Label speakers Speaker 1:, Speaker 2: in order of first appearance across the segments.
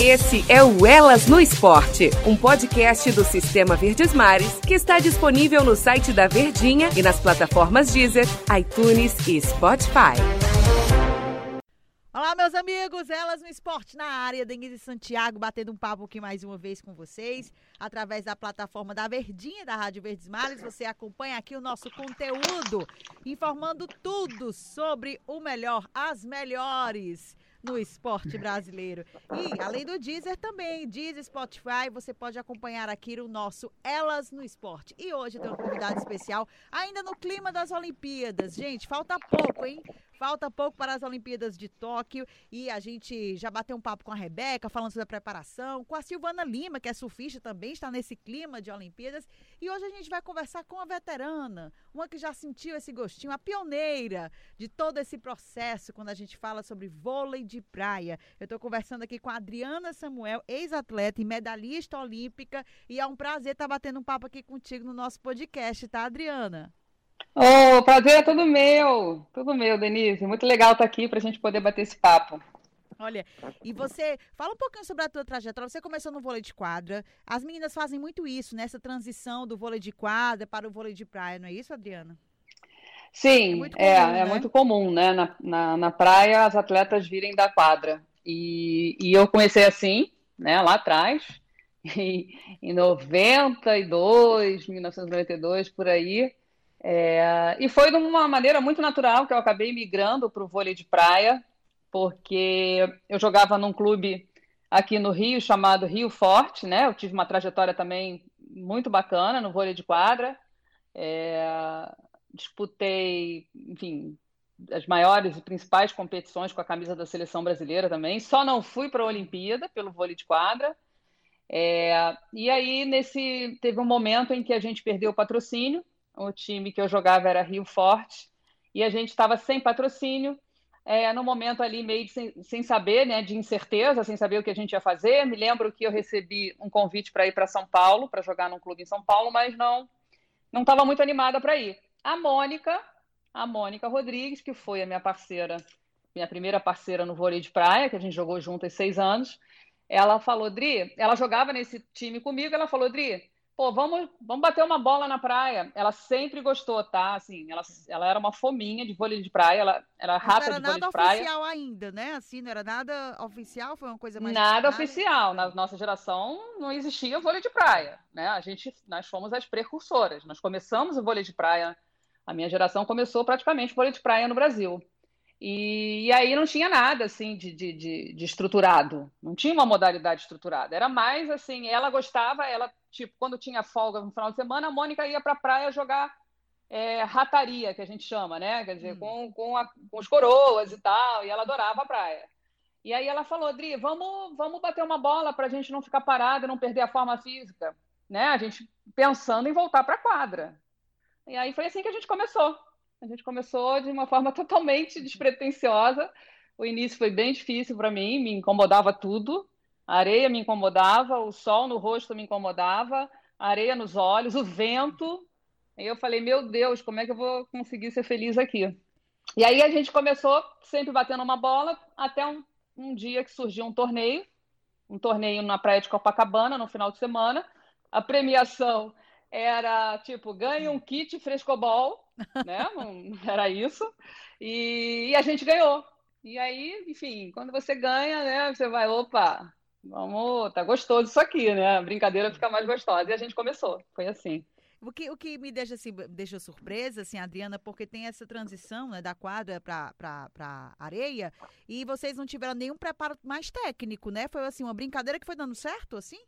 Speaker 1: Esse é o Elas no Esporte, um podcast do Sistema Verdes Mares que está disponível no site da Verdinha e nas plataformas Deezer, iTunes e Spotify.
Speaker 2: Olá, meus amigos, elas no esporte na área, Denise Santiago, batendo um papo aqui mais uma vez com vocês, através da plataforma da Verdinha, da Rádio Verdes Mares. Você acompanha aqui o nosso conteúdo, informando tudo sobre o melhor, as melhores no esporte brasileiro. E além do Deezer também, Deezer, Spotify, você pode acompanhar aqui o nosso Elas no Esporte. E hoje tem um convidado especial, ainda no clima das Olimpíadas. Gente, falta pouco, hein? Falta pouco para as Olimpíadas de Tóquio e a gente já bateu um papo com a Rebeca, falando sobre a preparação, com a Silvana Lima, que é surfista, também está nesse clima de Olimpíadas. E hoje a gente vai conversar com a veterana, uma que já sentiu esse gostinho, a pioneira de todo esse processo quando a gente fala sobre vôlei de praia. Eu estou conversando aqui com a Adriana Samuel, ex-atleta e medalhista olímpica, e é um prazer estar batendo um papo aqui contigo no nosso podcast, tá, Adriana?
Speaker 3: Oh, o prazer é todo meu, tudo meu, Denise. Muito legal estar aqui para a gente poder bater esse papo.
Speaker 2: Olha, e você fala um pouquinho sobre a tua trajetória. Você começou no vôlei de quadra. As meninas fazem muito isso, nessa transição do vôlei de quadra para o vôlei de praia, não é isso, Adriana?
Speaker 3: Sim, é muito comum, é, né? é muito comum, né? Na, na, na, praia, as atletas virem da quadra. E, e eu comecei assim, né, lá atrás, em, em 92, 1992, por aí. É, e foi de uma maneira muito natural que eu acabei migrando para o vôlei de praia, porque eu jogava num clube aqui no Rio chamado Rio Forte, né? Eu tive uma trajetória também muito bacana no vôlei de quadra. É, disputei, enfim, as maiores e principais competições com a camisa da seleção brasileira também. Só não fui para a Olimpíada pelo vôlei de quadra. É, e aí nesse teve um momento em que a gente perdeu o patrocínio o time que eu jogava era Rio Forte, e a gente estava sem patrocínio, é, no momento ali meio sem, sem, saber, né, de incerteza, sem saber o que a gente ia fazer. Me lembro que eu recebi um convite para ir para São Paulo, para jogar num clube em São Paulo, mas não não estava muito animada para ir. A Mônica, a Mônica Rodrigues, que foi a minha parceira, minha primeira parceira no vôlei de praia, que a gente jogou juntas seis anos, ela falou, Dri, ela jogava nesse time comigo, ela falou, Dri, pô, vamos, vamos bater uma bola na praia. Ela sempre gostou, tá? Assim, ela, ela era uma fominha de vôlei de praia, ela era rata de vôlei de praia. Não era
Speaker 2: nada oficial ainda, né? Assim, não era nada oficial, foi uma coisa mais...
Speaker 3: Nada oficial. Na nossa geração não existia vôlei de praia, né? A gente, nós fomos as precursoras. Nós começamos o vôlei de praia, a minha geração começou praticamente vôlei de praia no Brasil. E, e, aí não tinha nada assim de, de, de, de, estruturado, não tinha uma modalidade estruturada. Era mais assim, ela gostava, ela, tipo, quando tinha folga no final de semana, a Mônica ia para a praia jogar é, rataria, que a gente chama, né? Quer dizer, hum. com, com, a, com, os coroas e tal, e ela adorava a praia. E aí ela falou, Dri, vamos, vamos bater uma bola para a gente não ficar parada, não perder a forma física, né? A gente pensando em voltar para a quadra. E aí foi assim que a gente começou. A gente começou de uma forma totalmente despretensiosa. O início foi bem difícil para mim, me incomodava tudo. A areia me incomodava, o sol no rosto me incomodava, a areia nos olhos, o vento. E eu falei, meu Deus, como é que eu vou conseguir ser feliz aqui? E aí a gente começou sempre batendo uma bola, até um, um dia que surgiu um torneio, um torneio na praia de Copacabana, no final de semana. A premiação era tipo, ganhe um kit frescobol, né? Era isso. E, e, a gente ganhou. E aí, enfim, quando você ganha, né? Você vai, opa, vamos, tá gostoso isso aqui, né? A brincadeira fica mais gostosa. E a gente começou. Foi assim.
Speaker 2: O que, o que me deixa assim, deixa surpresa, assim, Adriana, porque tem essa transição né, da quadra para areia e vocês não tiveram nenhum preparo mais técnico, né? Foi assim, uma brincadeira que foi dando certo, assim?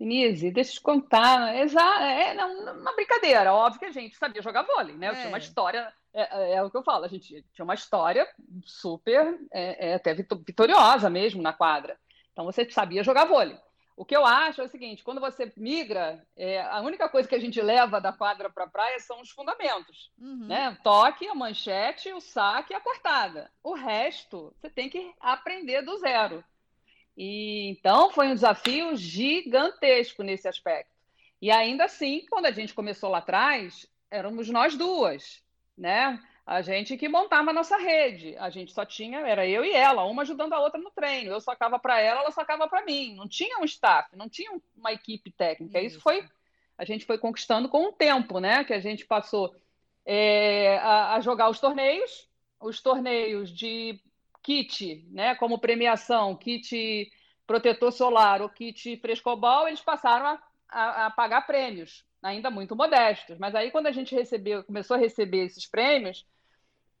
Speaker 3: Denise, deixa eu te contar. Exa é uma brincadeira. Óbvio que a gente sabia jogar vôlei, né? Eu tinha uma é. história, é, é, é, o que eu falo, a gente tinha uma história super, é, é, até vitoriosa mesmo na quadra. Então você sabia jogar vôlei. O que eu acho é o seguinte: quando você migra, é, a única coisa que a gente leva da quadra para a praia são os fundamentos. Uhum. Né? Toque, a manchete, o saque e a cortada. O resto você tem que aprender do zero. E então foi um desafio gigantesco nesse aspecto. E ainda assim, quando a gente começou lá atrás, éramos nós duas, né? A gente que montava a nossa rede. A gente só tinha, era eu e ela, uma ajudando a outra no treino. Eu sacava para ela, ela sacava para mim. Não tinha um staff, não tinha uma equipe técnica. Isso, Isso foi, a gente foi conquistando com o tempo, né? Que a gente passou é, a, a jogar os torneios, os torneios de kit, né? Como premiação, kit protetor solar ou kit frescobol, eles passaram a, a, a pagar prêmios ainda muito modestos. Mas aí, quando a gente recebeu, começou a receber esses prêmios,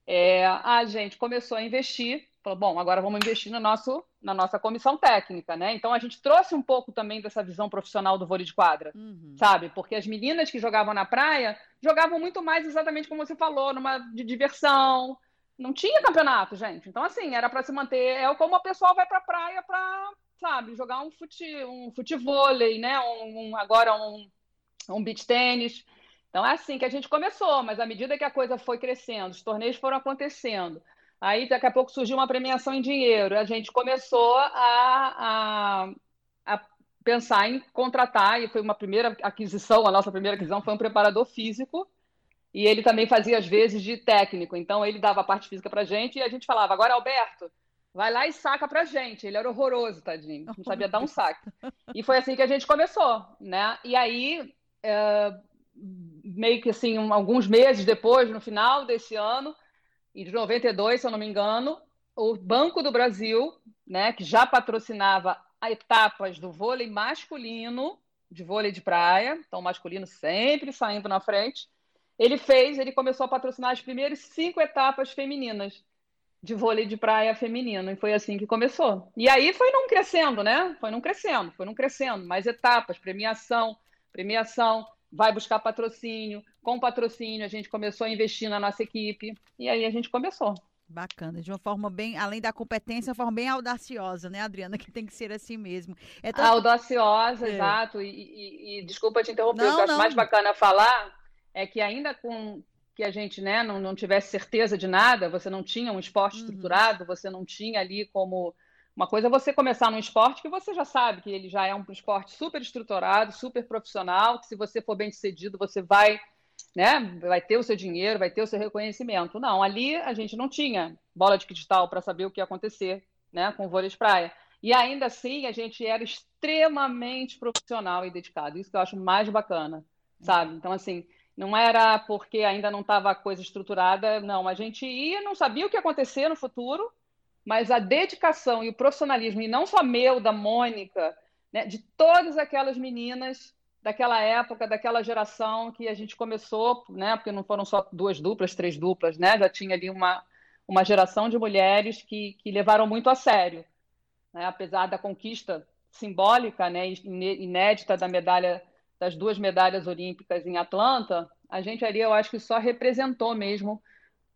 Speaker 3: é, a gente começou a investir. Falou, bom, agora vamos investir no nosso, na nossa comissão técnica, né? Então a gente trouxe um pouco também dessa visão profissional do vôlei de quadra, uhum. sabe? Porque as meninas que jogavam na praia jogavam muito mais exatamente como você falou, numa de diversão. Não tinha campeonato, gente. Então, assim, era para se manter. É como o pessoal vai para a praia para, sabe, jogar um fute, um futevôlei, né? Um, um, agora um, um beach tênis. Então é assim que a gente começou, mas à medida que a coisa foi crescendo, os torneios foram acontecendo, aí daqui a pouco surgiu uma premiação em dinheiro, a gente começou a, a, a pensar em contratar, e foi uma primeira aquisição, a nossa primeira aquisição foi um preparador físico, e ele também fazia às vezes de técnico, então ele dava a parte física para gente e a gente falava, agora Alberto, vai lá e saca pra gente. Ele era horroroso, tadinho, não sabia dar um saque. E foi assim que a gente começou, né? E aí é, meio que assim, um, alguns meses depois, no final desse ano, e de 92, se eu não me engano, o Banco do Brasil, né, que já patrocinava etapas do vôlei masculino, de vôlei de praia, então masculino sempre saindo na frente, ele fez, ele começou a patrocinar as primeiras cinco etapas femininas de vôlei de praia feminino, e foi assim que começou. E aí foi não crescendo, né? Foi não crescendo, foi não crescendo, mais etapas, premiação, premiação, vai buscar patrocínio. Com patrocínio, a gente começou a investir na nossa equipe e aí a gente começou.
Speaker 2: Bacana, de uma forma bem, além da competência, uma forma bem audaciosa, né, Adriana? Que tem que ser assim mesmo.
Speaker 3: É tão... Audaciosa, é. exato. E, e, e, desculpa te interromper, não, o que eu acho mais bacana falar é que ainda com que a gente né, não, não tivesse certeza de nada, você não tinha um esporte uhum. estruturado, você não tinha ali como uma coisa é você começar num esporte que você já sabe que ele já é um esporte super estruturado, super profissional, que se você for bem sucedido, você vai, né, vai ter o seu dinheiro, vai ter o seu reconhecimento. Não, ali a gente não tinha bola de cristal para saber o que ia acontecer, né, com o vôlei de praia. E ainda assim, a gente era extremamente profissional e dedicado. Isso que eu acho mais bacana, sabe? Então, assim, não era porque ainda não estava a coisa estruturada, não. A gente ia, não sabia o que ia acontecer no futuro, mas a dedicação e o profissionalismo, e não só meu, da Mônica, né, de todas aquelas meninas daquela época, daquela geração que a gente começou, né, porque não foram só duas duplas, três duplas, né, já tinha ali uma, uma geração de mulheres que, que levaram muito a sério, né, apesar da conquista simbólica, né, inédita da medalha, das duas medalhas olímpicas em Atlanta, a gente ali, eu acho que só representou mesmo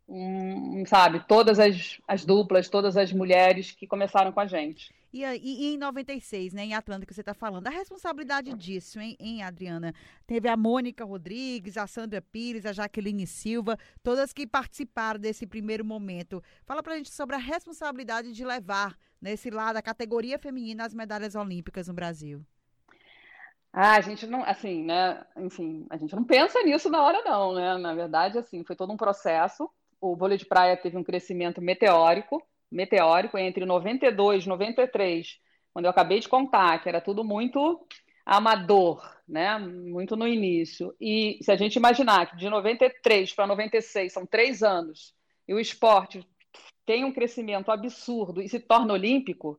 Speaker 3: um, sabe, todas as, as duplas, todas as mulheres que começaram com a gente.
Speaker 2: E, e, em 96, né, em Atlanta, que você está falando, a responsabilidade disso, hein, hein, Adriana? Teve a Mônica Rodrigues, a Sandra Pires, a Jaqueline Silva, todas que participaram desse primeiro momento. Fala pra gente sobre a responsabilidade de levar nesse lado a categoria feminina as medalhas olímpicas no Brasil.
Speaker 3: Ah, a gente não, assim, né, enfim, a gente não pensa nisso na hora não, né? Na verdade, assim, foi todo um processo o vôlei de praia teve um crescimento meteórico, meteórico entre 92 e 93, quando eu acabei de contar, que era tudo muito amador, né? Muito no início. E se a gente imaginar que de 93 para 96 são três anos e o esporte tem um crescimento absurdo e se torna olímpico,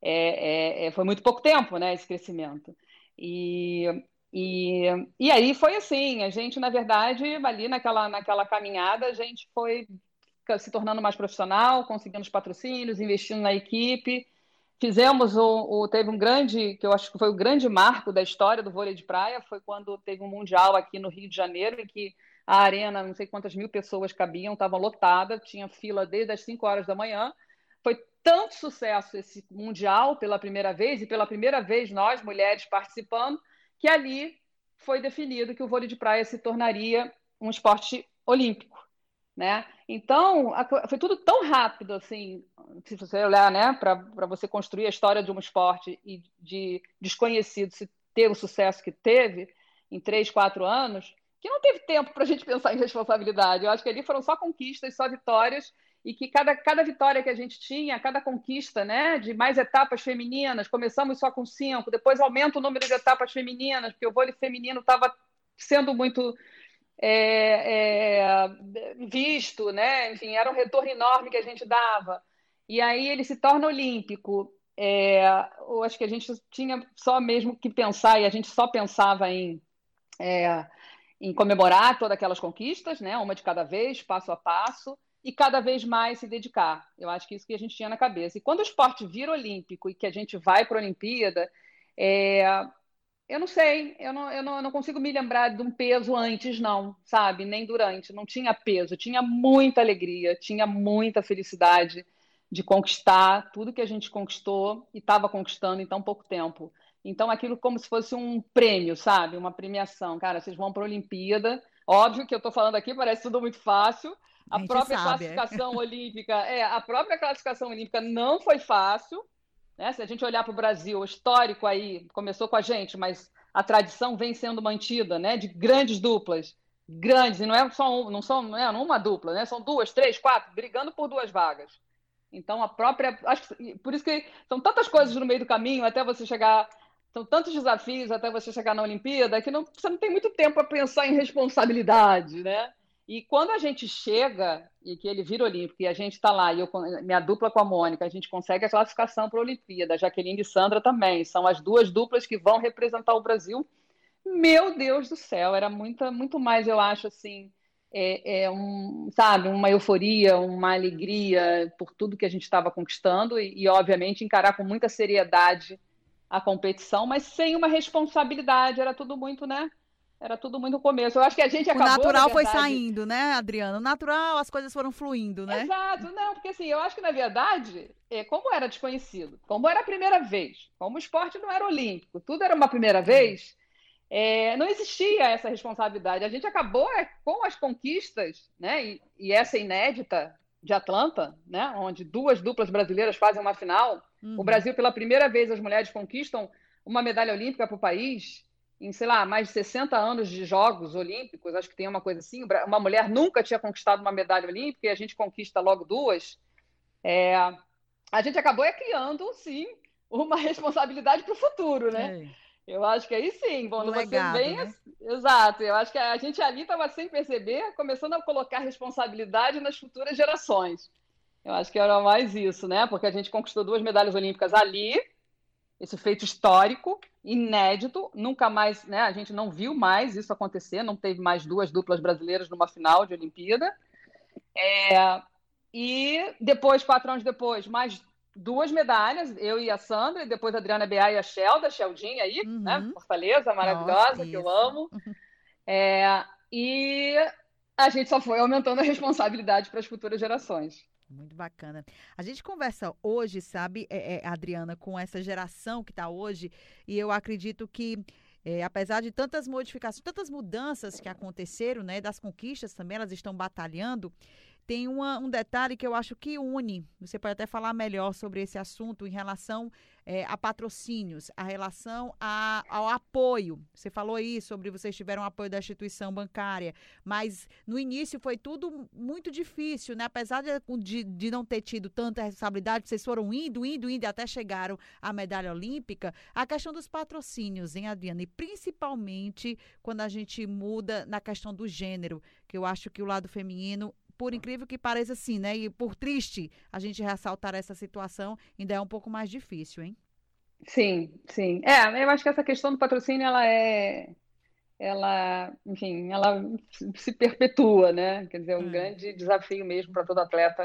Speaker 3: é, é, é foi muito pouco tempo, né? Esse crescimento. E e, e aí foi assim, a gente, na verdade, ali naquela, naquela caminhada, a gente foi se tornando mais profissional, conseguimos patrocínios, investindo na equipe. Fizemos o, o, teve um grande, que eu acho que foi o grande marco da história do vôlei de praia, foi quando teve um mundial aqui no Rio de Janeiro, em que a arena, não sei quantas mil pessoas cabiam, estava lotada, tinha fila desde as 5 horas da manhã. Foi tanto sucesso esse mundial pela primeira vez, e pela primeira vez nós, mulheres, participando, que ali foi definido que o vôlei de praia se tornaria um esporte olímpico, né? Então, foi tudo tão rápido, assim, se você olhar, né, para você construir a história de um esporte e de desconhecido se ter o sucesso que teve em três, quatro anos, que não teve tempo para a gente pensar em responsabilidade. Eu acho que ali foram só conquistas, só vitórias, e que cada, cada vitória que a gente tinha, cada conquista né, de mais etapas femininas, começamos só com cinco, depois aumenta o número de etapas femininas, porque o vôlei feminino estava sendo muito é, é, visto, né? enfim, era um retorno enorme que a gente dava. E aí ele se torna olímpico. É, eu acho que a gente tinha só mesmo que pensar, e a gente só pensava em, é, em comemorar todas aquelas conquistas, né? uma de cada vez, passo a passo, e cada vez mais se dedicar. Eu acho que isso que a gente tinha na cabeça. E quando o esporte vira olímpico e que a gente vai para a Olimpíada, é, eu não sei, eu não, eu, não, eu não consigo me lembrar de um peso antes, não, sabe? Nem durante. Não tinha peso, tinha muita alegria, tinha muita felicidade de conquistar tudo que a gente conquistou e estava conquistando em tão pouco tempo. Então, aquilo como se fosse um prêmio, sabe? Uma premiação. Cara, vocês vão para a Olimpíada. Óbvio que eu estou falando aqui, parece tudo muito fácil. A, a própria sabe, é. classificação é. olímpica, é, a própria classificação olímpica não foi fácil. Né? Se a gente olhar para o Brasil, o histórico aí começou com a gente, mas a tradição vem sendo mantida, né? De grandes duplas, grandes, e não é só um, não são não é uma dupla, né? São duas, três, quatro, brigando por duas vagas. Então, a própria. Acho que, por isso que são tantas coisas no meio do caminho até você chegar. São tantos desafios até você chegar na Olimpíada que não, você não tem muito tempo para pensar em responsabilidade, né? E quando a gente chega e que ele vira olímpico e a gente está lá, e eu, minha dupla com a Mônica, a gente consegue a classificação para a Olimpíada, Jaqueline e Sandra também, são as duas duplas que vão representar o Brasil. Meu Deus do céu, era muita, muito mais, eu acho, assim, é, é, um, sabe, uma euforia, uma alegria por tudo que a gente estava conquistando e, e, obviamente, encarar com muita seriedade a competição, mas sem uma responsabilidade, era tudo muito, né? Era tudo muito começo. Eu acho que a gente acabou.
Speaker 2: O natural foi saindo, né, Adriano? O natural, as coisas foram fluindo, né?
Speaker 3: Exato, não, porque assim, eu acho que na verdade, é, como era desconhecido, como era a primeira vez, como o esporte não era olímpico, tudo era uma primeira vez, é, não existia essa responsabilidade. A gente acabou é, com as conquistas, né? E, e, essa inédita de Atlanta, né? Onde duas duplas brasileiras fazem uma final. Uhum. O Brasil, pela primeira vez, as mulheres conquistam uma medalha olímpica para o país em, sei lá, mais de 60 anos de Jogos Olímpicos, acho que tem uma coisa assim. Uma mulher nunca tinha conquistado uma medalha olímpica e a gente conquista logo duas. É, a gente acabou é criando, sim, uma responsabilidade para o futuro, né? É. Eu acho que aí sim, quando você vem. Né? Exato, eu acho que a gente ali estava sem perceber, começando a colocar responsabilidade nas futuras gerações. Eu acho que era mais isso, né? Porque a gente conquistou duas medalhas olímpicas ali, esse feito histórico, inédito, nunca mais, né? A gente não viu mais isso acontecer, não teve mais duas duplas brasileiras numa final de Olimpíada. É, e depois, quatro anos depois, mais duas medalhas, eu e a Sandra, e depois a Adriana Bea e a Shelda, Sheldinha aí, uhum. né? Fortaleza, maravilhosa, Nossa, que eu amo. É, e a gente só foi aumentando a responsabilidade para as futuras gerações.
Speaker 2: Muito bacana. A gente conversa hoje, sabe, é, é, Adriana, com essa geração que está hoje, e eu acredito que é, apesar de tantas modificações, tantas mudanças que aconteceram, né, das conquistas também, elas estão batalhando tem uma, um detalhe que eu acho que une. Você pode até falar melhor sobre esse assunto em relação é, a patrocínios, a relação a, ao apoio. Você falou aí sobre vocês tiveram apoio da instituição bancária, mas no início foi tudo muito difícil, né? Apesar de, de, não ter tido tanta responsabilidade, vocês foram indo, indo, indo até chegaram à medalha olímpica. A questão dos patrocínios, hein, Adriana? E principalmente quando a gente muda na questão do gênero, que eu acho que o lado feminino por incrível que pareça, sim, né? E por triste a gente ressaltar essa situação, ainda é um pouco mais difícil, hein?
Speaker 3: Sim, sim. É, eu acho que essa questão do patrocínio, ela é. Ela, enfim, ela se perpetua, né? Quer dizer, é um hum. grande desafio mesmo para todo atleta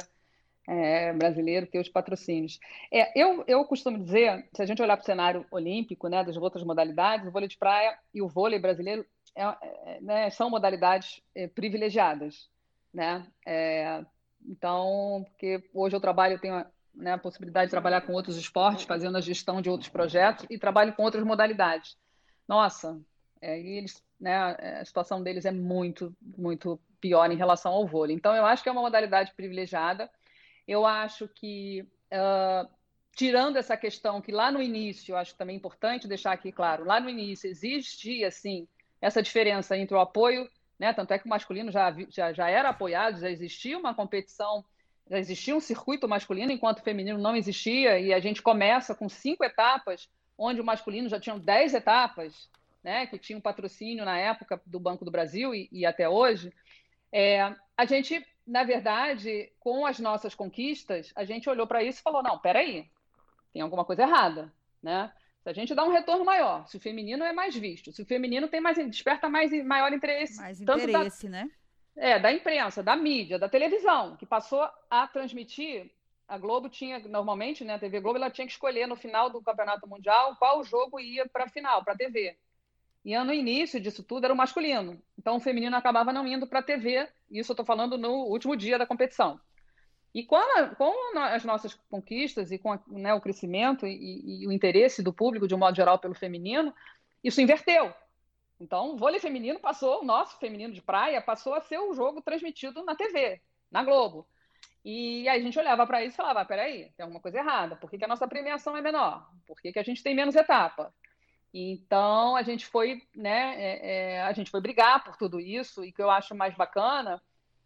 Speaker 3: é, brasileiro ter os patrocínios. É, eu, eu costumo dizer, se a gente olhar para o cenário olímpico, né, das outras modalidades, o vôlei de praia e o vôlei brasileiro é, é, né, são modalidades é, privilegiadas né? É, então, porque hoje eu trabalho, tenho né, a possibilidade de trabalhar com outros esportes, fazendo a gestão de outros projetos e trabalho com outras modalidades. Nossa, é, eles, né, a situação deles é muito, muito pior em relação ao vôlei. Então, eu acho que é uma modalidade privilegiada. Eu acho que, uh, tirando essa questão que lá no início, eu acho também importante deixar aqui claro, lá no início existia, assim, essa diferença entre o apoio né? Tanto é que o masculino já, já, já era apoiado, já existia uma competição, já existia um circuito masculino, enquanto o feminino não existia, e a gente começa com cinco etapas, onde o masculino já tinha dez etapas, né? Que tinha um patrocínio na época do Banco do Brasil e, e até hoje. É, a gente, na verdade, com as nossas conquistas, a gente olhou para isso e falou: não, peraí, tem alguma coisa errada, né? Se a gente dá um retorno maior, se o feminino é mais visto, se o feminino tem mais desperta mais maior interesse,
Speaker 2: mais interesse,
Speaker 3: da,
Speaker 2: né?
Speaker 3: É, da imprensa, da mídia, da televisão, que passou a transmitir. A Globo tinha, normalmente, né, a TV Globo, ela tinha que escolher no final do Campeonato Mundial qual jogo ia para a final, para a TV. E no início disso tudo era o masculino. Então o feminino acabava não indo para a TV. Isso eu estou falando no último dia da competição. E com, a, com as nossas conquistas e com a, né, o crescimento e, e, o interesse do público, de um modo geral, pelo feminino, isso inverteu. Então, o vôlei feminino passou, o nosso feminino de praia, passou a ser o jogo transmitido na TV, na Globo. E aí a gente olhava para isso e falava: ah, peraí, tem alguma coisa errada. Por que, que a nossa premiação é menor? Por que, que a gente tem menos etapa? Então a gente foi, né, é, é, a gente foi brigar por tudo isso, e o que eu acho mais bacana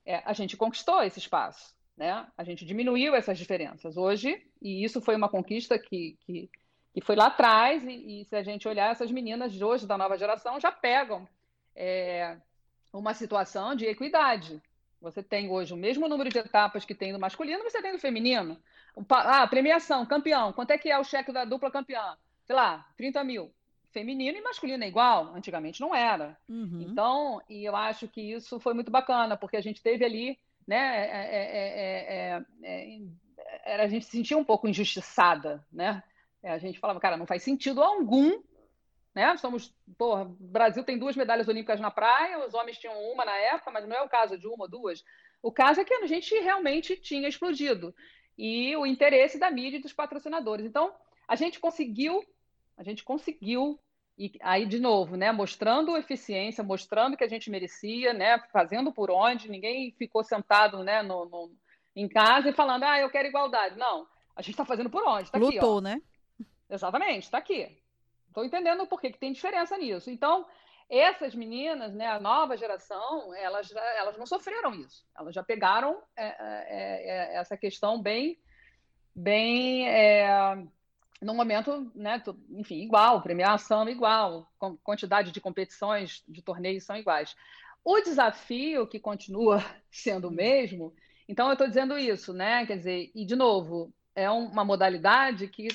Speaker 3: é a gente conquistou esse espaço. Né? A gente diminuiu essas diferenças hoje, e isso foi uma conquista que, que, que foi lá atrás, e, e, se a gente olhar, essas meninas de hoje, da nova geração, já pegam é, uma situação de equidade. Você tem hoje o mesmo número de etapas que tem no masculino, você tem no feminino. Ah, premiação, campeão. Quanto é que é o cheque da dupla campeã? Sei lá, 30 mil. Feminino e masculino é igual. Antigamente não era. Uhum. Então, e eu acho que isso foi muito bacana, porque a gente teve ali né? É, é, é, a gente se sentia um pouco injustiçada, né? a gente falava, cara, não faz sentido algum, né? Somos, porra, o Brasil tem duas medalhas olímpicas na praia, os homens tinham uma na época, mas não é o caso de uma ou duas. O caso é que a gente realmente tinha explodido e o interesse da mídia e dos patrocinadores. Então, a gente conseguiu, a gente conseguiu e aí, de novo, né, mostrando eficiência, mostrando que a gente merecia, né, fazendo por onde, ninguém ficou sentado né, no, no em casa e falando, ah, eu quero igualdade. Não, a gente está fazendo por onde, está aqui.
Speaker 2: Lutou, né?
Speaker 3: Exatamente, está aqui. Estou entendendo por que, que tem diferença nisso. Então, essas meninas, né, a nova geração, elas, elas não sofreram isso. Elas já pegaram é, é, é, essa questão bem, bem no momento, né, enfim, igual, premiação igual, quantidade de competições, de torneios são iguais. O desafio que continua sendo o mesmo, então eu estou dizendo isso, né? Quer dizer, e de novo, é uma modalidade que,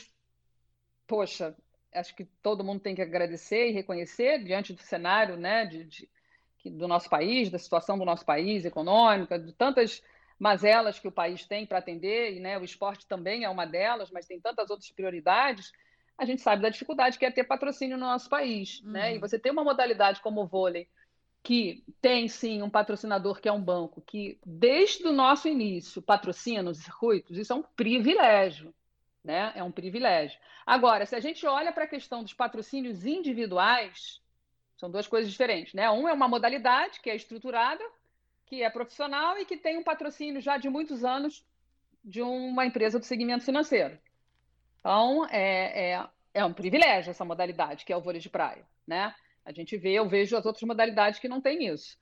Speaker 3: poxa, acho que todo mundo tem que agradecer e reconhecer diante do cenário, né, de, de do nosso país, da situação do nosso país econômica, de tantas mazelas que o país tem para atender, e né, o esporte também é uma delas, mas tem tantas outras prioridades, a gente sabe da dificuldade que é ter patrocínio no nosso país. Uhum. Né? E você tem uma modalidade como o vôlei, que tem sim um patrocinador que é um banco, que desde o nosso início patrocina os circuitos, isso é um privilégio. Né? É um privilégio. Agora, se a gente olha para a questão dos patrocínios individuais, são duas coisas diferentes. Né? Um é uma modalidade que é estruturada, que é profissional e que tem um patrocínio já de muitos anos de uma empresa do segmento financeiro. Então, é, é, é um privilégio essa modalidade, que é o vôlei de praia, né? A gente vê, eu vejo as outras modalidades que não têm isso.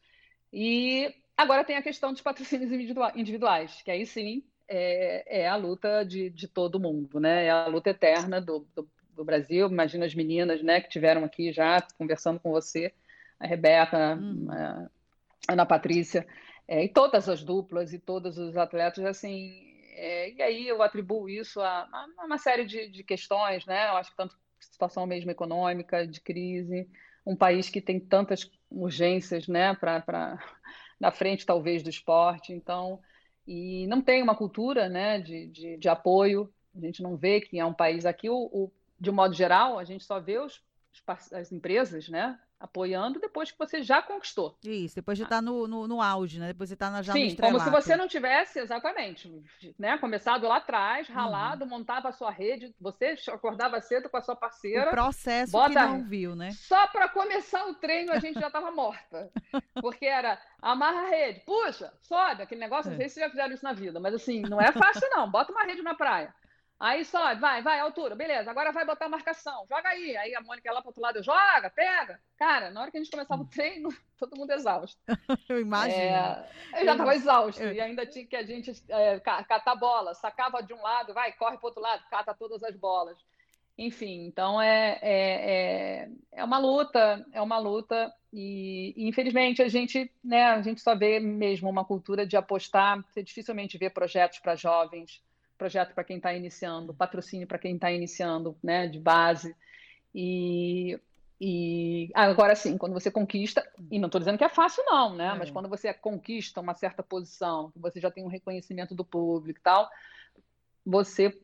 Speaker 3: E agora tem a questão dos patrocínios individuais, que aí sim é, é a luta de, de todo mundo, né? É a luta eterna do, do, do, Brasil. Imagina as meninas, né, que tiveram aqui já conversando com você, a Rebeca, hum. a Ana Patrícia, é, e todas as duplas e todos os atletas, assim, é, e aí eu atribuo isso a, a uma série de, de, questões, né? Eu acho que tanto situação mesmo econômica, de crise, um país que tem tantas urgências, né, para na frente talvez do esporte, então, e não tem uma cultura, né, de, de, de apoio, a gente não vê que é um país aqui, o, o, de um modo geral, a gente só vê os, as empresas, né, apoiando depois que você já conquistou.
Speaker 2: Isso, depois de estar tá no, no, no, auge, né? Depois você está na já
Speaker 3: Sim, como se você não tivesse, exatamente, né? Começado lá atrás, uhum. ralado, uhum. montava a sua rede, você acordava cedo com a sua parceira.
Speaker 2: O processo bota... que não viu, né?
Speaker 3: Só para começar o treino a gente já estava morta. Porque era amarra a rede, puxa, sobe, aquele negócio, é. não sei se já fizeram isso na vida, mas assim, não é fácil não, bota uma rede na praia. Aí só, vai, vai, altura, beleza, agora vai botar a marcação, joga aí. Aí a Mônica lá pro outro lado, joga, pega. Cara, na hora que a gente começava o treino, todo mundo exausto.
Speaker 2: Eu imagino.
Speaker 3: É, eu já estava exausto, e ainda tinha que a gente é, catar bola, sacava de um lado, vai, corre pro outro lado, cata todas as bolas. Enfim, então é, é, é, é uma luta, é uma luta, e, e, infelizmente a gente, né, a gente só vê mesmo uma cultura de apostar, você dificilmente vê projetos para jovens, projeto para quem está iniciando, patrocínio para quem está iniciando, né, de base. E, e agora sim, quando você conquista, e não estou dizendo que é fácil, não, né? É. Mas quando você conquista uma certa posição, você já tem um reconhecimento do público e tal, você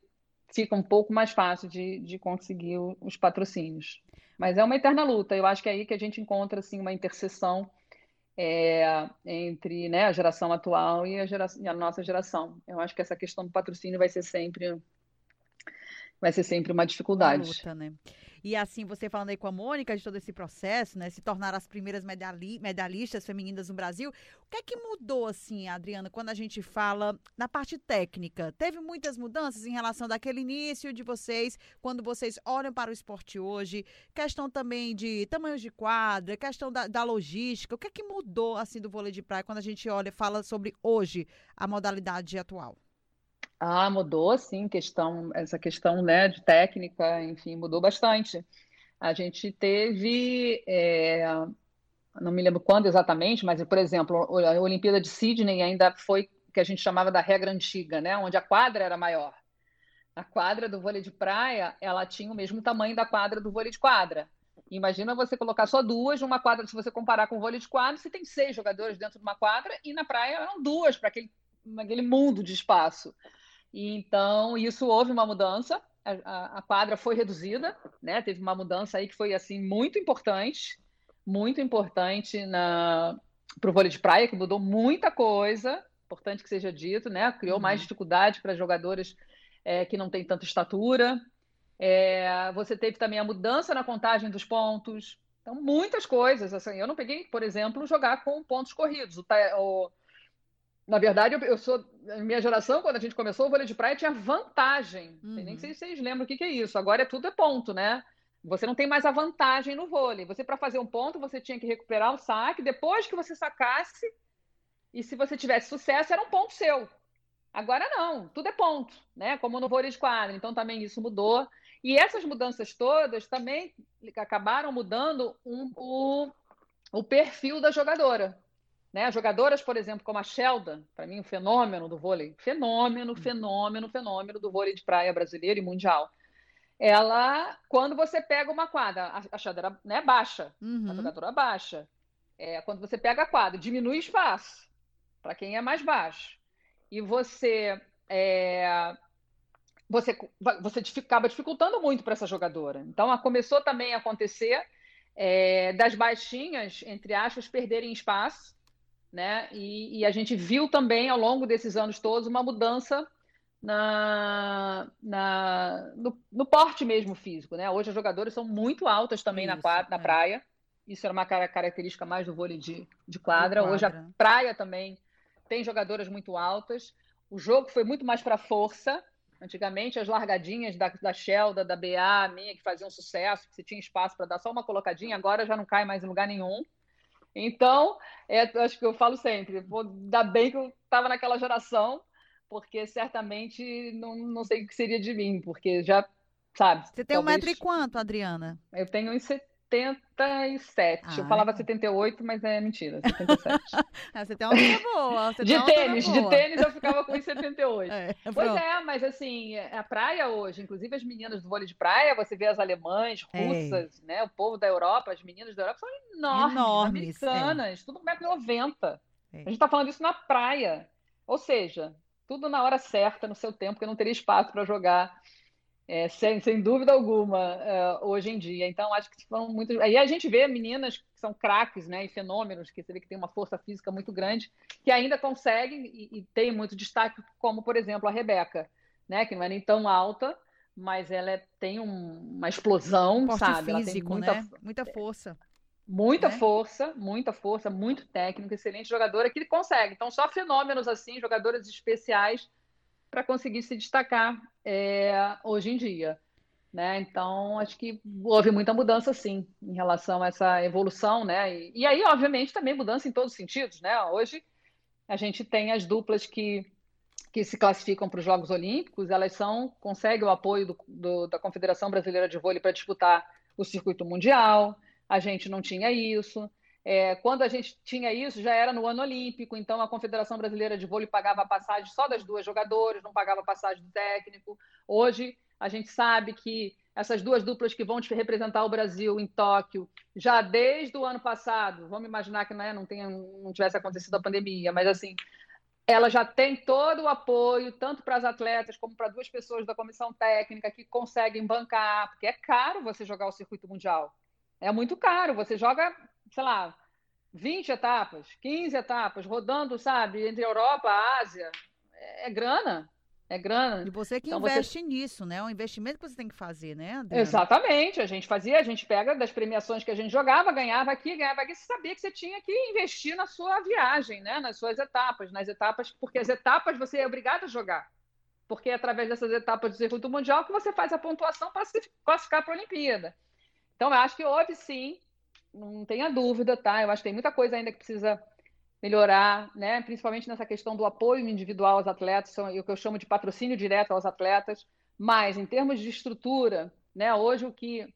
Speaker 3: fica um pouco mais fácil de, de conseguir os patrocínios. Mas é uma eterna luta. Eu acho que é aí que a gente encontra assim, uma interseção é, entre né, a geração atual e a, geração, e a nossa geração. Eu acho que essa questão do patrocínio vai ser sempre vai ser sempre uma dificuldade. Luta,
Speaker 2: né? E assim, você falando aí com a Mônica de todo esse processo, né? Se tornar as primeiras medalhi medalhistas femininas no Brasil. O que é que mudou, assim, Adriana, quando a gente fala na parte técnica? Teve muitas mudanças em relação daquele início de vocês, quando vocês olham para o esporte hoje? Questão também de tamanhos de quadra, questão da, da logística. O que é que mudou, assim, do vôlei de praia quando a gente olha fala sobre hoje a modalidade atual?
Speaker 3: Ah, mudou, sim, questão, essa questão, né, de técnica, enfim, mudou bastante. A gente teve, é, não me lembro quando exatamente, mas, por exemplo, a Olimpíada de Sydney ainda foi que a gente chamava da regra antiga, né, onde a quadra era maior. A quadra do vôlei de praia, ela tinha o mesmo tamanho da quadra do vôlei de quadra. Imagina você colocar só duas numa quadra, se você comparar com o vôlei de quadra, você tem seis jogadores dentro de uma quadra e na praia eram duas para aquele mundo de espaço. Então, isso houve uma mudança, a, a, quadra foi reduzida, né? Teve uma mudança aí que foi assim muito importante, muito importante para o vôlei de praia, que mudou muita coisa, importante que seja dito, né? Criou uhum. mais dificuldade para jogadores é, que não têm tanta estatura. É, você teve também a mudança na contagem dos pontos. Então, muitas coisas. Assim, eu não peguei, por exemplo, jogar com pontos corridos. O, o na verdade, eu, eu sou. Minha geração, quando a gente começou, o vôlei de praia tinha vantagem. Uhum. Nem sei se vocês lembram o que, que é isso. Agora é tudo é ponto, né? Você não tem mais a vantagem no vôlei. Você, para fazer um ponto, você tinha que recuperar o saque. Depois que você sacasse, e se você tivesse sucesso, era um ponto seu. Agora não, tudo é ponto, né? Como no vôlei de quadra. Então também isso mudou. E essas mudanças todas também acabaram mudando um, o, o perfil da jogadora. Né? Jogadoras, por exemplo, como a Sheldon, para mim, um fenômeno do vôlei, fenômeno, hum. fenômeno, fenômeno do vôlei de praia brasileiro e mundial. Ela, quando você pega uma quadra, a Sheldon era né, baixa, uhum. a jogadora baixa. É, quando você pega a quadra, diminui espaço para quem é mais baixo. E você é, você, você acaba dificultando muito para essa jogadora. Então, começou também a acontecer é, das baixinhas, entre aspas, perderem espaço né? E, e, a gente viu também ao longo desses anos todos uma mudança na, na no, no, porte mesmo físico, né? Hoje as jogadoras são muito altas também Isso, na, na é. praia. Isso era uma característica mais do vôlei de, de quadra. quadra. Hoje a praia também tem jogadoras muito altas. O jogo foi muito mais para força. Antigamente, as largadinhas da, da Shelda, da BA, minha, que faziam sucesso, que você tinha espaço para dar só uma colocadinha, agora já não cai mais em lugar nenhum. Então, é, acho que eu falo sempre, vou dar bem que eu estava naquela geração, porque certamente não, não sei o que seria de mim, porque já, sabe.
Speaker 2: Você tem talvez... um metro e quanto, Adriana?
Speaker 3: Eu tenho uns 77. Ah, eu falava 78, mas é mentira, 77.
Speaker 2: ah, você tem uma altura boa.
Speaker 3: De tênis, boa. de tênis eu ficava com 78. É, pois é, mas assim, a praia hoje, inclusive as meninas do vôlei de praia, você vê as alemãs, é. russas, é. né? O povo da Europa, as meninas da Europa são enormes, enormes americanas, é. tudo 1,90m. É. A gente tá falando isso na praia. Ou seja, tudo na hora certa, no seu tempo, porque eu não teria espaço para jogar é, sem, sem dúvida alguma, é, hoje em dia. Então, acho que são muito. Aí a gente vê meninas que são craques, né, e fenômenos, que você vê que tem uma força física muito grande, que ainda conseguem e, e tem muito destaque, como, por exemplo, a Rebeca, né, que não é nem tão alta, mas ela é, tem um, uma explosão,
Speaker 2: Porte
Speaker 3: sabe?
Speaker 2: Físico, muita, né? muita força.
Speaker 3: Muita né? força, muita força, muito técnico, excelente jogadora que consegue. Então, só fenômenos assim, jogadores especiais para conseguir se destacar é, hoje em dia. Né? Então, acho que houve muita mudança, sim, em relação a essa evolução, né? E, e, aí, obviamente, também mudança em todos os sentidos, né? Hoje a gente tem as duplas que, que se classificam para os Jogos Olímpicos, elas são conseguem o apoio do, do, da Confederação Brasileira de Vôlei para disputar o circuito mundial. A gente não tinha isso. É, quando a gente tinha isso, já era no ano olímpico, então a Confederação Brasileira de Vôlei pagava a passagem só das duas jogadoras, não pagava a passagem do técnico. Hoje, a gente sabe que essas duas duplas que vão representar o Brasil em Tóquio, já desde o ano passado, vamos imaginar que né, não, tenha, não tivesse acontecido a pandemia, mas assim, ela já tem todo o apoio, tanto para as atletas como para duas pessoas da comissão técnica que conseguem bancar, porque é caro você jogar o circuito mundial. É muito caro. Você joga sei lá, 20 etapas, 15 etapas, rodando, sabe, entre Europa, Ásia. É, é grana. É grana.
Speaker 2: E você que então investe você... nisso, né? É um investimento que você tem que fazer, né,
Speaker 3: Adriana? Exatamente. A gente fazia, a gente pega das premiações que a gente jogava, ganhava aqui, ganhava aqui, você sabia que você tinha que investir na sua viagem, né? Nas suas etapas, nas etapas, porque as etapas você é obrigado a jogar. Porque é através dessas etapas do circuito mundial que você faz a pontuação para se classificar para a Olimpíada. Então, eu acho que houve sim não tenha dúvida, tá? Eu acho que tem muita coisa ainda que precisa melhorar, né? Principalmente nessa questão do apoio individual aos atletas, o que eu chamo de patrocínio direto aos atletas. Mas em termos de estrutura, né? Hoje o que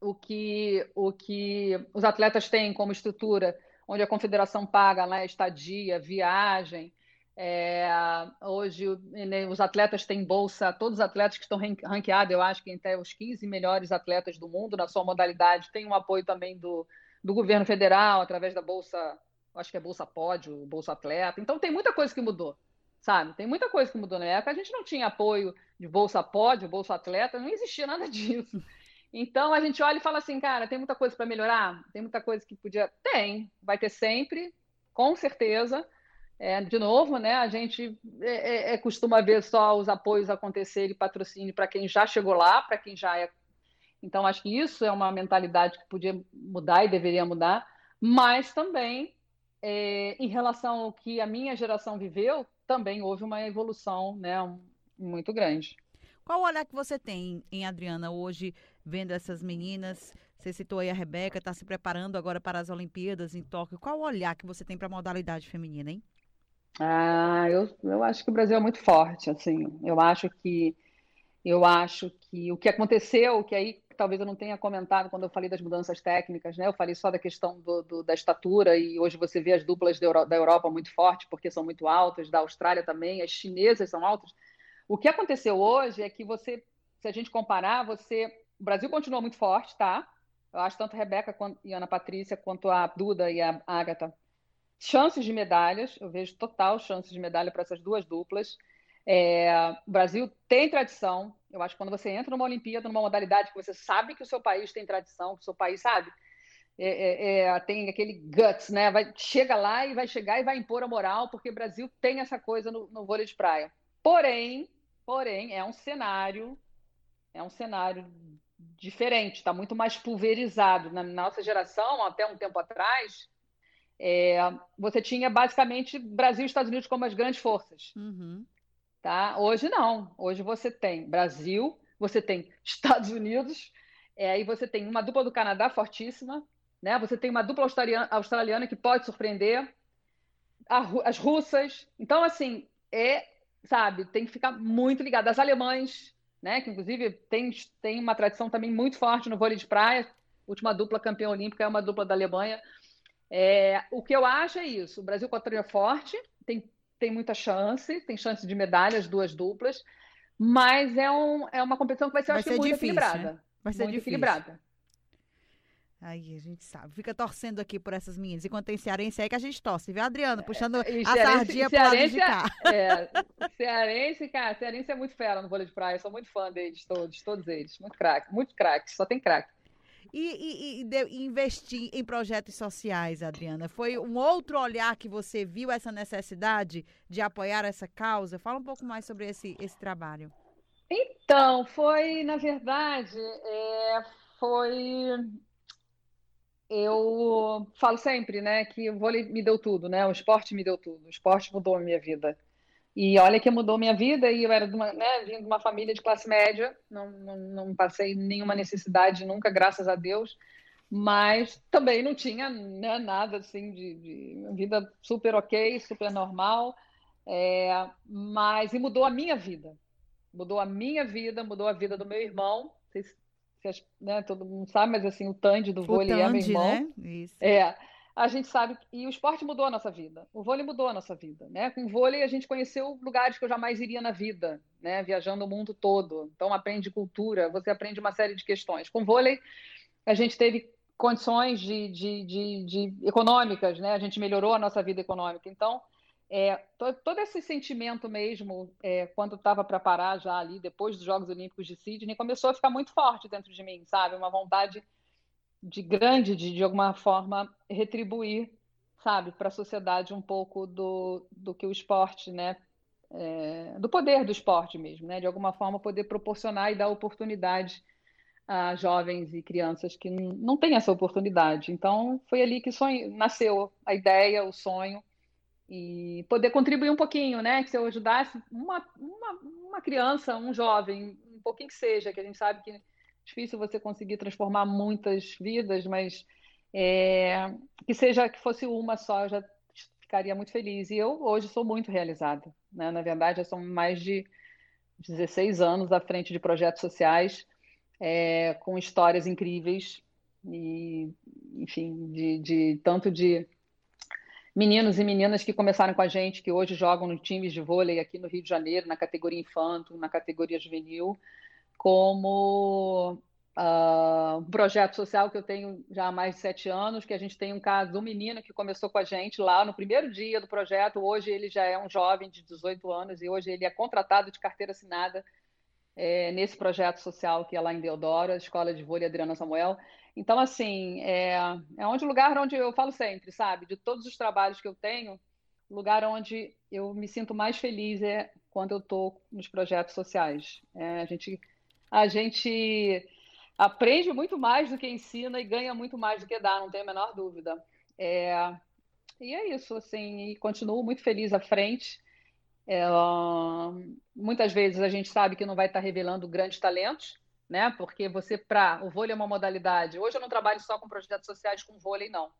Speaker 3: o que o que os atletas têm como estrutura, onde a confederação paga lá estadia, viagem, é, hoje né, os atletas têm bolsa, todos os atletas que estão ranqueados, eu acho que até os 15 melhores atletas do mundo na sua modalidade, têm um apoio também do, do governo federal, através da bolsa, acho que é Bolsa Pódio, Bolsa Atleta. Então tem muita coisa que mudou, sabe? Tem muita coisa que mudou na época. A gente não tinha apoio de Bolsa Pódio, Bolsa Atleta, não existia nada disso. Então a gente olha e fala assim, cara, tem muita coisa para melhorar? Tem muita coisa que podia. Tem, vai ter sempre, com certeza é, de novo, né, a gente é, é, é, costuma ver só os apoios acontecerem, patrocínio para quem já chegou lá, para quem já é. Então, acho que isso é uma mentalidade que podia mudar e deveria mudar, mas também, é, em relação ao que a minha geração viveu, também houve uma evolução né, muito grande.
Speaker 2: Qual o olhar que você tem em Adriana hoje, vendo essas meninas? Você citou aí a Rebeca, está se preparando agora para as Olimpíadas em Tóquio. Qual o olhar que você tem para a modalidade feminina, hein?
Speaker 3: Ah, eu, eu acho que o Brasil é muito forte, assim. Eu acho que eu acho que o que aconteceu, que aí talvez eu não tenha comentado quando eu falei das mudanças técnicas, né? Eu falei só da questão do, do, da estatura e hoje você vê as duplas da Europa, da Europa muito fortes porque são muito altas, da Austrália também, as chinesas são altas. O que aconteceu hoje é que você, se a gente comparar, você, o Brasil continua muito forte, tá? Eu acho tanto a Rebeca quanto, e a Ana Patrícia quanto a Duda e a Agatha chances de medalhas, eu vejo total chances de medalha para essas duas duplas. É, o Brasil tem tradição. Eu acho que quando você entra numa Olimpíada, numa modalidade que você sabe que o seu país tem tradição, que o seu país sabe, é, é, é, tem aquele guts, né? Vai, chega lá e vai chegar e vai impor a moral, porque o Brasil tem essa coisa no, no vôlei de praia. Porém, porém, é um cenário, é um cenário diferente, está muito mais pulverizado. Na nossa geração, até um tempo atrás, é, você tinha basicamente Brasil e Estados Unidos como as grandes forças. Uhum. Tá? Hoje não. Hoje você tem Brasil, você tem Estados Unidos, é, aí você tem uma dupla do Canadá fortíssima, né? você tem uma dupla australiana, australiana que pode surpreender, a, as russas. Então, assim, é, sabe, tem que ficar muito ligado. As alemães, né? que inclusive tem, tem uma tradição também muito forte no vôlei de praia, última dupla campeã olímpica é uma dupla da Alemanha. É, o que eu acho é isso: o Brasil com a forte, tem, tem muita chance, tem chance de medalhas, duas duplas, mas é, um, é uma competição que vai ser, vai acho ser que, muito difícil, equilibrada. Né?
Speaker 2: Vai ser
Speaker 3: muito
Speaker 2: difícil. equilibrada. Aí a gente sabe. Fica torcendo aqui por essas meninas. Enquanto tem cearense aí que a gente torce, viu, Adriano? Puxando é, a sardinha para lado de cá.
Speaker 3: É, cearense, cara, cearense é muito fera no vôlei de praia. Eu sou muito fã deles, todos, todos eles. Muito craque, muito craque. Só tem craque.
Speaker 2: E, e, e, de, investir em projetos sociais, Adriana, foi um outro olhar que você viu essa necessidade de apoiar essa causa? Fala um pouco mais sobre esse, esse trabalho.
Speaker 3: Então, foi, na verdade, é, foi. Eu falo sempre, né, que o vôlei me deu tudo, né? O esporte me deu tudo. O esporte mudou a minha vida. E olha que mudou minha vida, e eu era de uma, né, vim de uma família de classe média, não, não, não passei nenhuma necessidade nunca, graças a Deus, mas também não tinha né, nada assim de, de, vida super ok, super normal, é, mas e mudou a minha vida, mudou a minha vida, mudou a vida do meu irmão, se, se, né, todo mundo sabe, mas assim, o Tandy do vôlei é meu irmão. Né? Isso. É, a gente sabe e o esporte mudou a nossa vida, o vôlei mudou a nossa vida, né? Com o vôlei a gente conheceu lugares que eu jamais iria na vida, né? Viajando o mundo todo, então aprende cultura, você aprende uma série de questões. Com o vôlei a gente teve condições de, de, de, de econômicas, né? A gente melhorou a nossa vida econômica, então é, todo, todo esse sentimento mesmo, é, quando estava para parar já ali depois dos Jogos Olímpicos de Sydney, começou a ficar muito forte dentro de mim, sabe? Uma vontade de grande de, de alguma forma retribuir, sabe, para a sociedade um pouco do, do que o esporte, né, é, do poder do esporte mesmo, né, de alguma forma poder proporcionar e dar oportunidade a jovens e crianças que não têm essa oportunidade. Então foi ali que sonho, nasceu a ideia, o sonho e poder contribuir um pouquinho, né, que se eu ajudasse uma, uma, uma criança, um jovem, um pouquinho que seja, que a gente sabe que difícil você conseguir transformar muitas vidas, mas é, que seja que fosse uma só, eu já ficaria muito feliz. E eu hoje sou muito realizada. Né? Na verdade, são mais de 16 anos à frente de projetos sociais, é, com histórias incríveis e, enfim, de, de tanto de meninos e meninas que começaram com a gente, que hoje jogam no times de vôlei aqui no Rio de Janeiro, na categoria infanto, na categoria juvenil, como uh, um projeto social que eu tenho já há mais de sete anos, que a gente tem um caso um menino que começou com a gente lá no primeiro dia do projeto. Hoje ele já é um jovem de 18 anos e hoje ele é contratado de carteira assinada é, nesse projeto social que é lá em Deodoro, a Escola de Vôlei Adriana Samuel. Então, assim, é, é onde lugar onde eu falo sempre, sabe? De todos os trabalhos que eu tenho, o lugar onde eu me sinto mais feliz é quando eu estou nos projetos sociais. É, a gente a gente aprende muito mais do que ensina e ganha muito mais do que dá, não tenho a menor dúvida. É, e é isso, assim, e continuo muito feliz à frente. É, muitas vezes a gente sabe que não vai estar revelando grandes talentos, né? Porque você, para. O vôlei é uma modalidade. Hoje eu não trabalho só com projetos sociais com vôlei, não.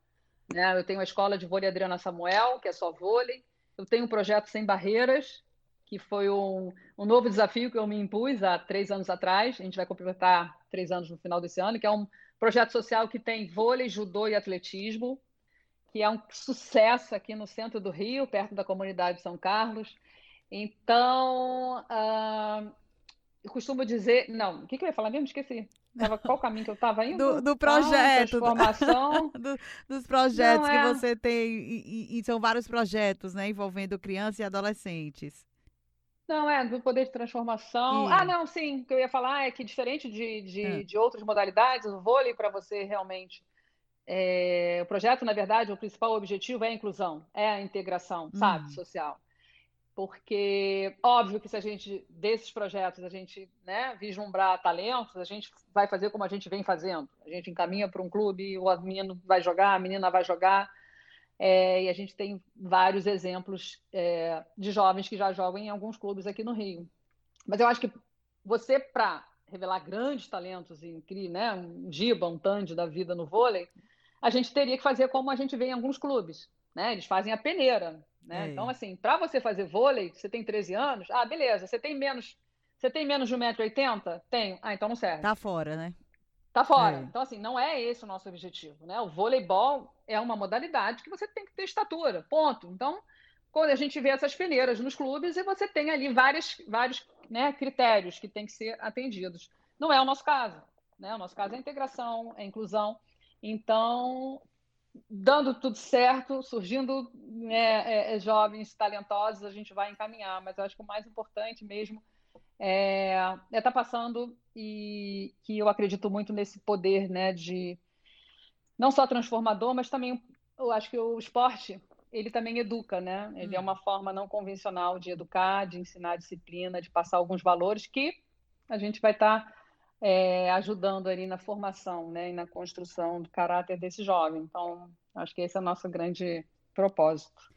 Speaker 3: Né? Eu tenho a escola de vôlei Adriana Samuel, que é só vôlei. Eu tenho um projeto Sem Barreiras, que foi um, um novo desafio que eu me impus há três anos atrás. A gente vai completar três anos no final desse ano, que é um projeto social que tem vôlei, judô e atletismo, que é um sucesso aqui no centro do Rio, perto da comunidade de São Carlos. Então, uh, eu costumo dizer. Não, o que, que eu ia falar mesmo? Esqueci. Tava, qual caminho que eu estava indo?
Speaker 2: Do, do projeto.
Speaker 3: Ah, transformação.
Speaker 2: Do, dos projetos Não, é... que você tem. E, e, são vários projetos, né? Envolvendo crianças e adolescentes.
Speaker 3: Não, é, do poder de transformação. Ah, não, sim, o que eu ia falar é que diferente de, de, é. de outras modalidades, o vôlei para você realmente. É, o projeto, na verdade, o principal objetivo é a inclusão, é a integração, sabe, uhum. social. Porque, óbvio que se a gente, desses projetos, a gente né, vislumbrar talentos, a gente vai fazer como a gente vem fazendo. A gente encaminha para um clube, o menino vai jogar, a menina vai jogar, é, e a gente tem vários exemplos é, de jovens que já jogam em alguns clubes aqui no Rio. Mas eu acho que você, para revelar grandes talentos em né, um Giba, um Tandy da vida no vôlei, a gente teria que fazer como a gente vê em alguns clubes. Né? Eles fazem a peneira. Né? É. Então, assim, para você fazer vôlei, você tem 13 anos, ah, beleza, você tem menos. Você tem menos de 1,80m? Tenho. Ah, então não serve.
Speaker 2: Tá fora, né?
Speaker 3: Tá fora. É. Então, assim, não é esse o nosso objetivo, né? O voleibol é uma modalidade que você tem que ter estatura, ponto. Então, quando a gente vê essas peneiras nos clubes, e você tem ali várias, vários né, critérios que têm que ser atendidos. Não é o nosso caso, né? O nosso caso é a integração, é a inclusão. Então, dando tudo certo, surgindo né, é, é, jovens talentosos, a gente vai encaminhar. Mas eu acho que o mais importante mesmo é é tá passando e que eu acredito muito nesse poder, né, de não só transformador, mas também eu acho que o esporte ele também educa, né? Ele hum. é uma forma não convencional de educar, de ensinar disciplina, de passar alguns valores que a gente vai estar tá, é, ajudando ali na formação, né, e na construção do caráter desse jovem. Então, acho que esse é o nosso grande propósito.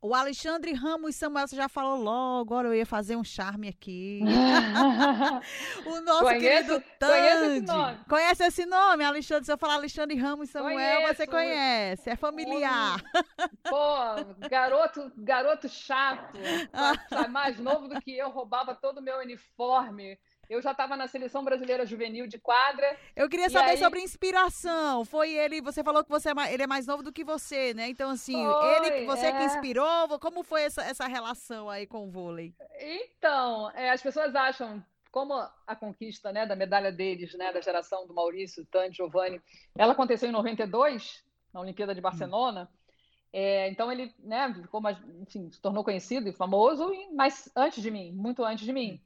Speaker 2: O Alexandre Ramos Samuel, você já falou logo, agora eu ia fazer um charme aqui. o nosso conheço, querido Tandy. Conhece, conhece esse nome, Alexandre? Se eu falar Alexandre Ramos Samuel, conheço. você conhece, é familiar.
Speaker 3: Pô, garoto, garoto chato, mais novo do que eu, roubava todo o meu uniforme. Eu já estava na seleção brasileira juvenil de quadra.
Speaker 2: Eu queria saber aí... sobre inspiração. Foi ele, você falou que você é mais, ele é mais novo do que você, né? Então, assim, foi, ele, você é... que inspirou, como foi essa, essa relação aí com o vôlei?
Speaker 3: Então, é, as pessoas acham, como a conquista né, da medalha deles, né, da geração do Maurício, Tante, Giovanni, ela aconteceu em 92, na Olimpíada de Barcelona. Hum. É, então ele, né, ficou mais, enfim, se tornou conhecido e famoso, mas antes de mim, muito antes de mim.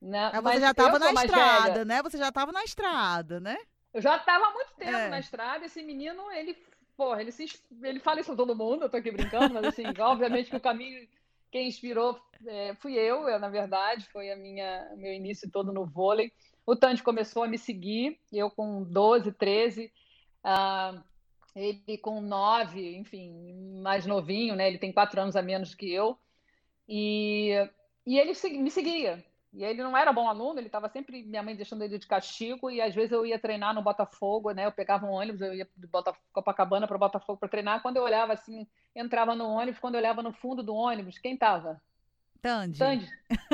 Speaker 2: Né? Mas você já estava na estrada, velha. né? Você já estava na estrada, né?
Speaker 3: Eu já estava há muito tempo é. na estrada. Esse menino, ele, porra, ele, se, ele fala isso com todo mundo. Eu tô aqui brincando, mas assim, obviamente que o caminho, quem inspirou é, fui eu, eu, na verdade, foi a minha meu início todo no vôlei. O Tante começou a me seguir, eu com 12, 13, uh, ele com 9, enfim, mais novinho, né? Ele tem quatro anos a menos que eu. E, e ele me seguia. E ele não era bom aluno, ele estava sempre, minha mãe deixando ele de castigo, e às vezes eu ia treinar no Botafogo, né? Eu pegava um ônibus, eu ia de Botafogo, Copacabana para Botafogo para treinar. Quando eu olhava assim, entrava no ônibus, quando eu olhava no fundo do ônibus, quem estava?
Speaker 2: Tandy.
Speaker 3: Tandy,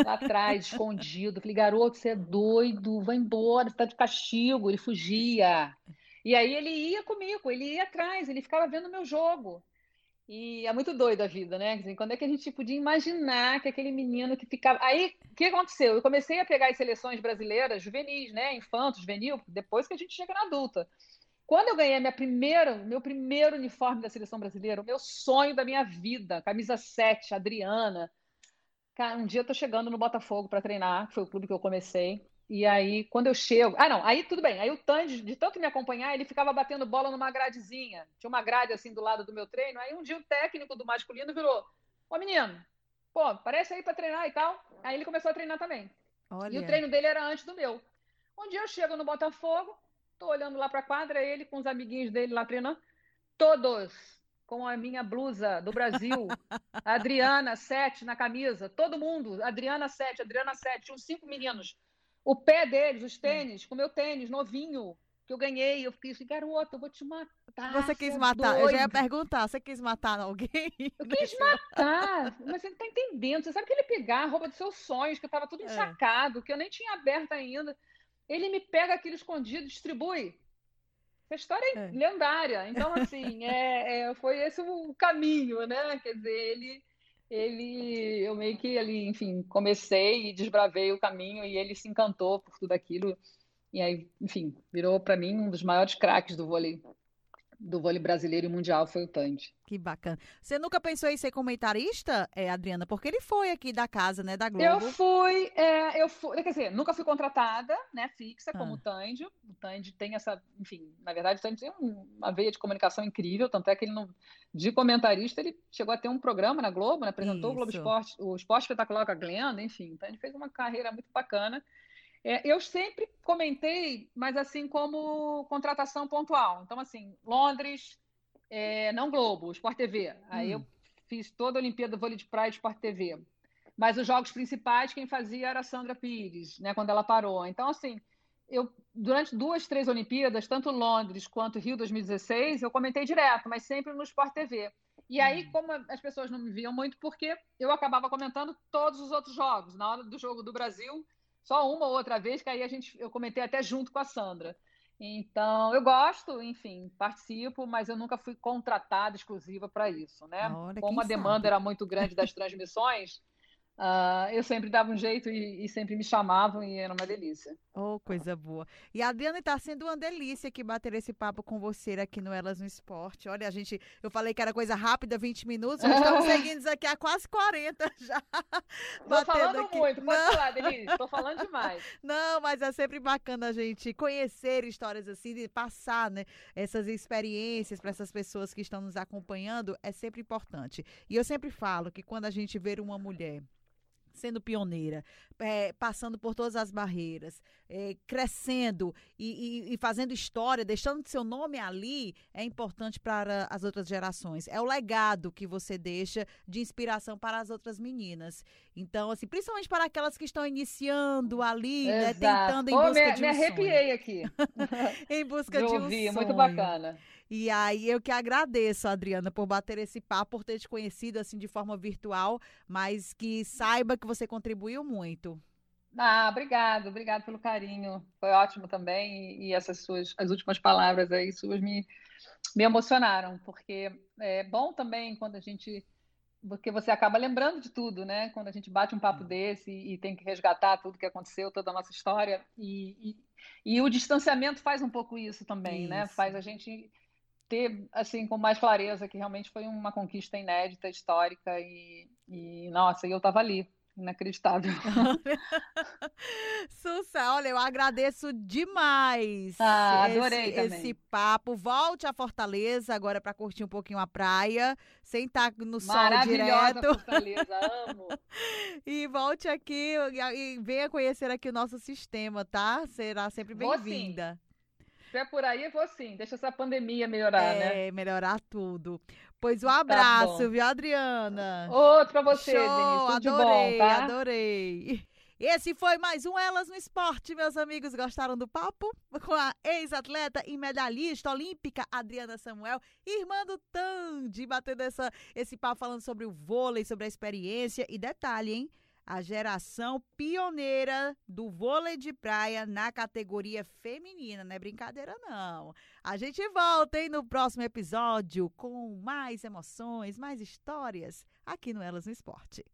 Speaker 3: lá atrás, escondido. Falei, garoto, você é doido, vai embora, você tá de castigo. Ele fugia. E aí ele ia comigo, ele ia atrás, ele ficava vendo o meu jogo. E é muito doido a vida, né? Quando é que a gente podia imaginar que aquele menino que ficava. Aí, o que aconteceu? Eu comecei a pegar as seleções brasileiras, juvenis, né? Infantos, juvenil, depois que a gente chega na adulta. Quando eu ganhei minha primeira, meu primeiro uniforme da seleção brasileira, o meu sonho da minha vida, camisa 7, Adriana. Cara, um dia eu tô chegando no Botafogo para treinar, que foi o clube que eu comecei. E aí, quando eu chego. Ah, não, aí tudo bem. Aí o Tandy, de tanto me acompanhar, ele ficava batendo bola numa gradezinha. Tinha uma grade assim do lado do meu treino. Aí um dia o técnico do masculino virou: Ô menino, pô, parece aí para treinar e tal. Aí ele começou a treinar também. Olha. E o treino dele era antes do meu. Um dia eu chego no Botafogo, tô olhando lá pra quadra, ele com os amiguinhos dele lá treinando, todos com a minha blusa do Brasil, Adriana 7 na camisa, todo mundo, Adriana 7, Adriana 7, tinham cinco meninos o pé deles, os tênis, com o meu tênis novinho, que eu ganhei. Eu fiquei assim, garoto, eu vou te matar.
Speaker 2: Você quis é matar? Doido. Eu já ia perguntar, você quis matar alguém?
Speaker 3: Eu quis matar, mas você não tá entendendo. Você sabe que ele pegar a roupa dos seus sonhos, que tava tudo é. encharcado, é. que eu nem tinha aberto ainda. Ele me pega aquilo escondido, distribui. Essa história é, é. lendária. Então, assim, é, é, foi esse o caminho, né? Quer dizer, ele ele, eu meio que ali, enfim, comecei e desbravei o caminho e ele se encantou por tudo aquilo. E aí, enfim, virou para mim um dos maiores craques do vôlei do vôlei brasileiro e mundial foi o Tandy.
Speaker 2: Que bacana. Você nunca pensou em ser comentarista, é, Adriana? Porque ele foi aqui da casa, né, da Globo.
Speaker 3: Eu fui, é, eu fui, quer dizer, nunca fui contratada, né, fixa, como ah. o Tandy. O Tandy tem essa, enfim, na verdade, o Tandy tem uma veia de comunicação incrível, tanto é que ele não, de comentarista, ele chegou a ter um programa na Globo, né, apresentou Isso. o Globo Esporte, o Esporte Espetacular com a Glenda, enfim, então ele fez uma carreira muito bacana. É, eu sempre comentei, mas assim como contratação pontual. Então, assim, Londres, é, não Globo, Sport TV. Aí hum. eu fiz toda a Olimpíada Vôlei de Praia Sport TV. Mas os jogos principais, quem fazia era a Sandra Pires, né, quando ela parou. Então, assim, eu durante duas, três Olimpíadas, tanto Londres quanto Rio 2016, eu comentei direto, mas sempre no Sport TV. E aí, hum. como as pessoas não me viam muito, porque eu acabava comentando todos os outros jogos. Na hora do jogo do Brasil, só uma ou outra vez, que aí a gente, eu comentei até junto com a Sandra. Então, eu gosto, enfim, participo, mas eu nunca fui contratada exclusiva para isso, né? Olha, Como a demanda sabe? era muito grande das transmissões, Uh, eu sempre dava um jeito e, e, sempre me chamavam e era uma delícia.
Speaker 2: Oh, coisa boa. E a Adriana está sendo uma delícia que bater esse papo com você aqui no Elas no Esporte. Olha, a gente, eu falei que era coisa rápida, 20 minutos, nós estamos seguindo isso aqui há quase 40 já.
Speaker 3: Estou falando aqui. muito, pode Não. falar, Denise, estou falando demais.
Speaker 2: Não, mas é sempre bacana a gente conhecer histórias assim, de passar né, essas experiências para essas pessoas que estão nos acompanhando, é sempre importante. E eu sempre falo que quando a gente vê uma mulher sendo pioneira, é, passando por todas as barreiras, é, crescendo e, e, e, fazendo história, deixando seu nome ali, é importante para as outras gerações. É o legado que você deixa de inspiração para as outras meninas. Então, assim, principalmente para aquelas que estão iniciando ali, né, tentando em busca
Speaker 3: me,
Speaker 2: de
Speaker 3: um Me arrepiei
Speaker 2: sonho.
Speaker 3: aqui.
Speaker 2: em busca de, de um
Speaker 3: ouvir,
Speaker 2: sonho.
Speaker 3: muito bacana.
Speaker 2: E aí eu que agradeço, Adriana, por bater esse papo, por ter te conhecido assim de forma virtual, mas que saiba que você contribuiu muito.
Speaker 3: Ah, obrigado, obrigado pelo carinho. Foi ótimo também e, essas suas as últimas palavras aí suas me me emocionaram, porque é bom também quando a gente porque você acaba lembrando de tudo, né? Quando a gente bate um papo desse e, e tem que resgatar tudo que aconteceu, toda a nossa história e, e, e o distanciamento faz um pouco isso também, isso. né? Faz a gente ter assim com mais clareza que realmente foi uma conquista inédita, histórica e, e nossa, eu estava ali inacreditável.
Speaker 2: Sussa, olha, eu agradeço demais.
Speaker 3: Ah, adorei
Speaker 2: esse,
Speaker 3: também.
Speaker 2: esse papo. Volte a Fortaleza agora para curtir um pouquinho a praia, sem estar tá no sol direto.
Speaker 3: Fortaleza, amo.
Speaker 2: e volte aqui e venha conhecer aqui o nosso sistema, tá? Será sempre bem-vinda
Speaker 3: é por aí, eu vou sim. Deixa essa pandemia melhorar,
Speaker 2: é,
Speaker 3: né?
Speaker 2: É, melhorar tudo. Pois um abraço, tá viu, Adriana?
Speaker 3: Outro pra você,
Speaker 2: Show,
Speaker 3: Denise. Tudo
Speaker 2: adorei,
Speaker 3: de bom, tá?
Speaker 2: adorei. Esse foi mais um Elas no Esporte, meus amigos. Gostaram do papo? Com a ex-atleta e medalhista olímpica Adriana Samuel, irmã do Tandy, batendo essa, esse papo falando sobre o vôlei, sobre a experiência. E detalhe, hein? A geração pioneira do vôlei de praia na categoria feminina. Não é brincadeira, não. A gente volta, hein, no próximo episódio com mais emoções, mais histórias aqui no Elas no Esporte.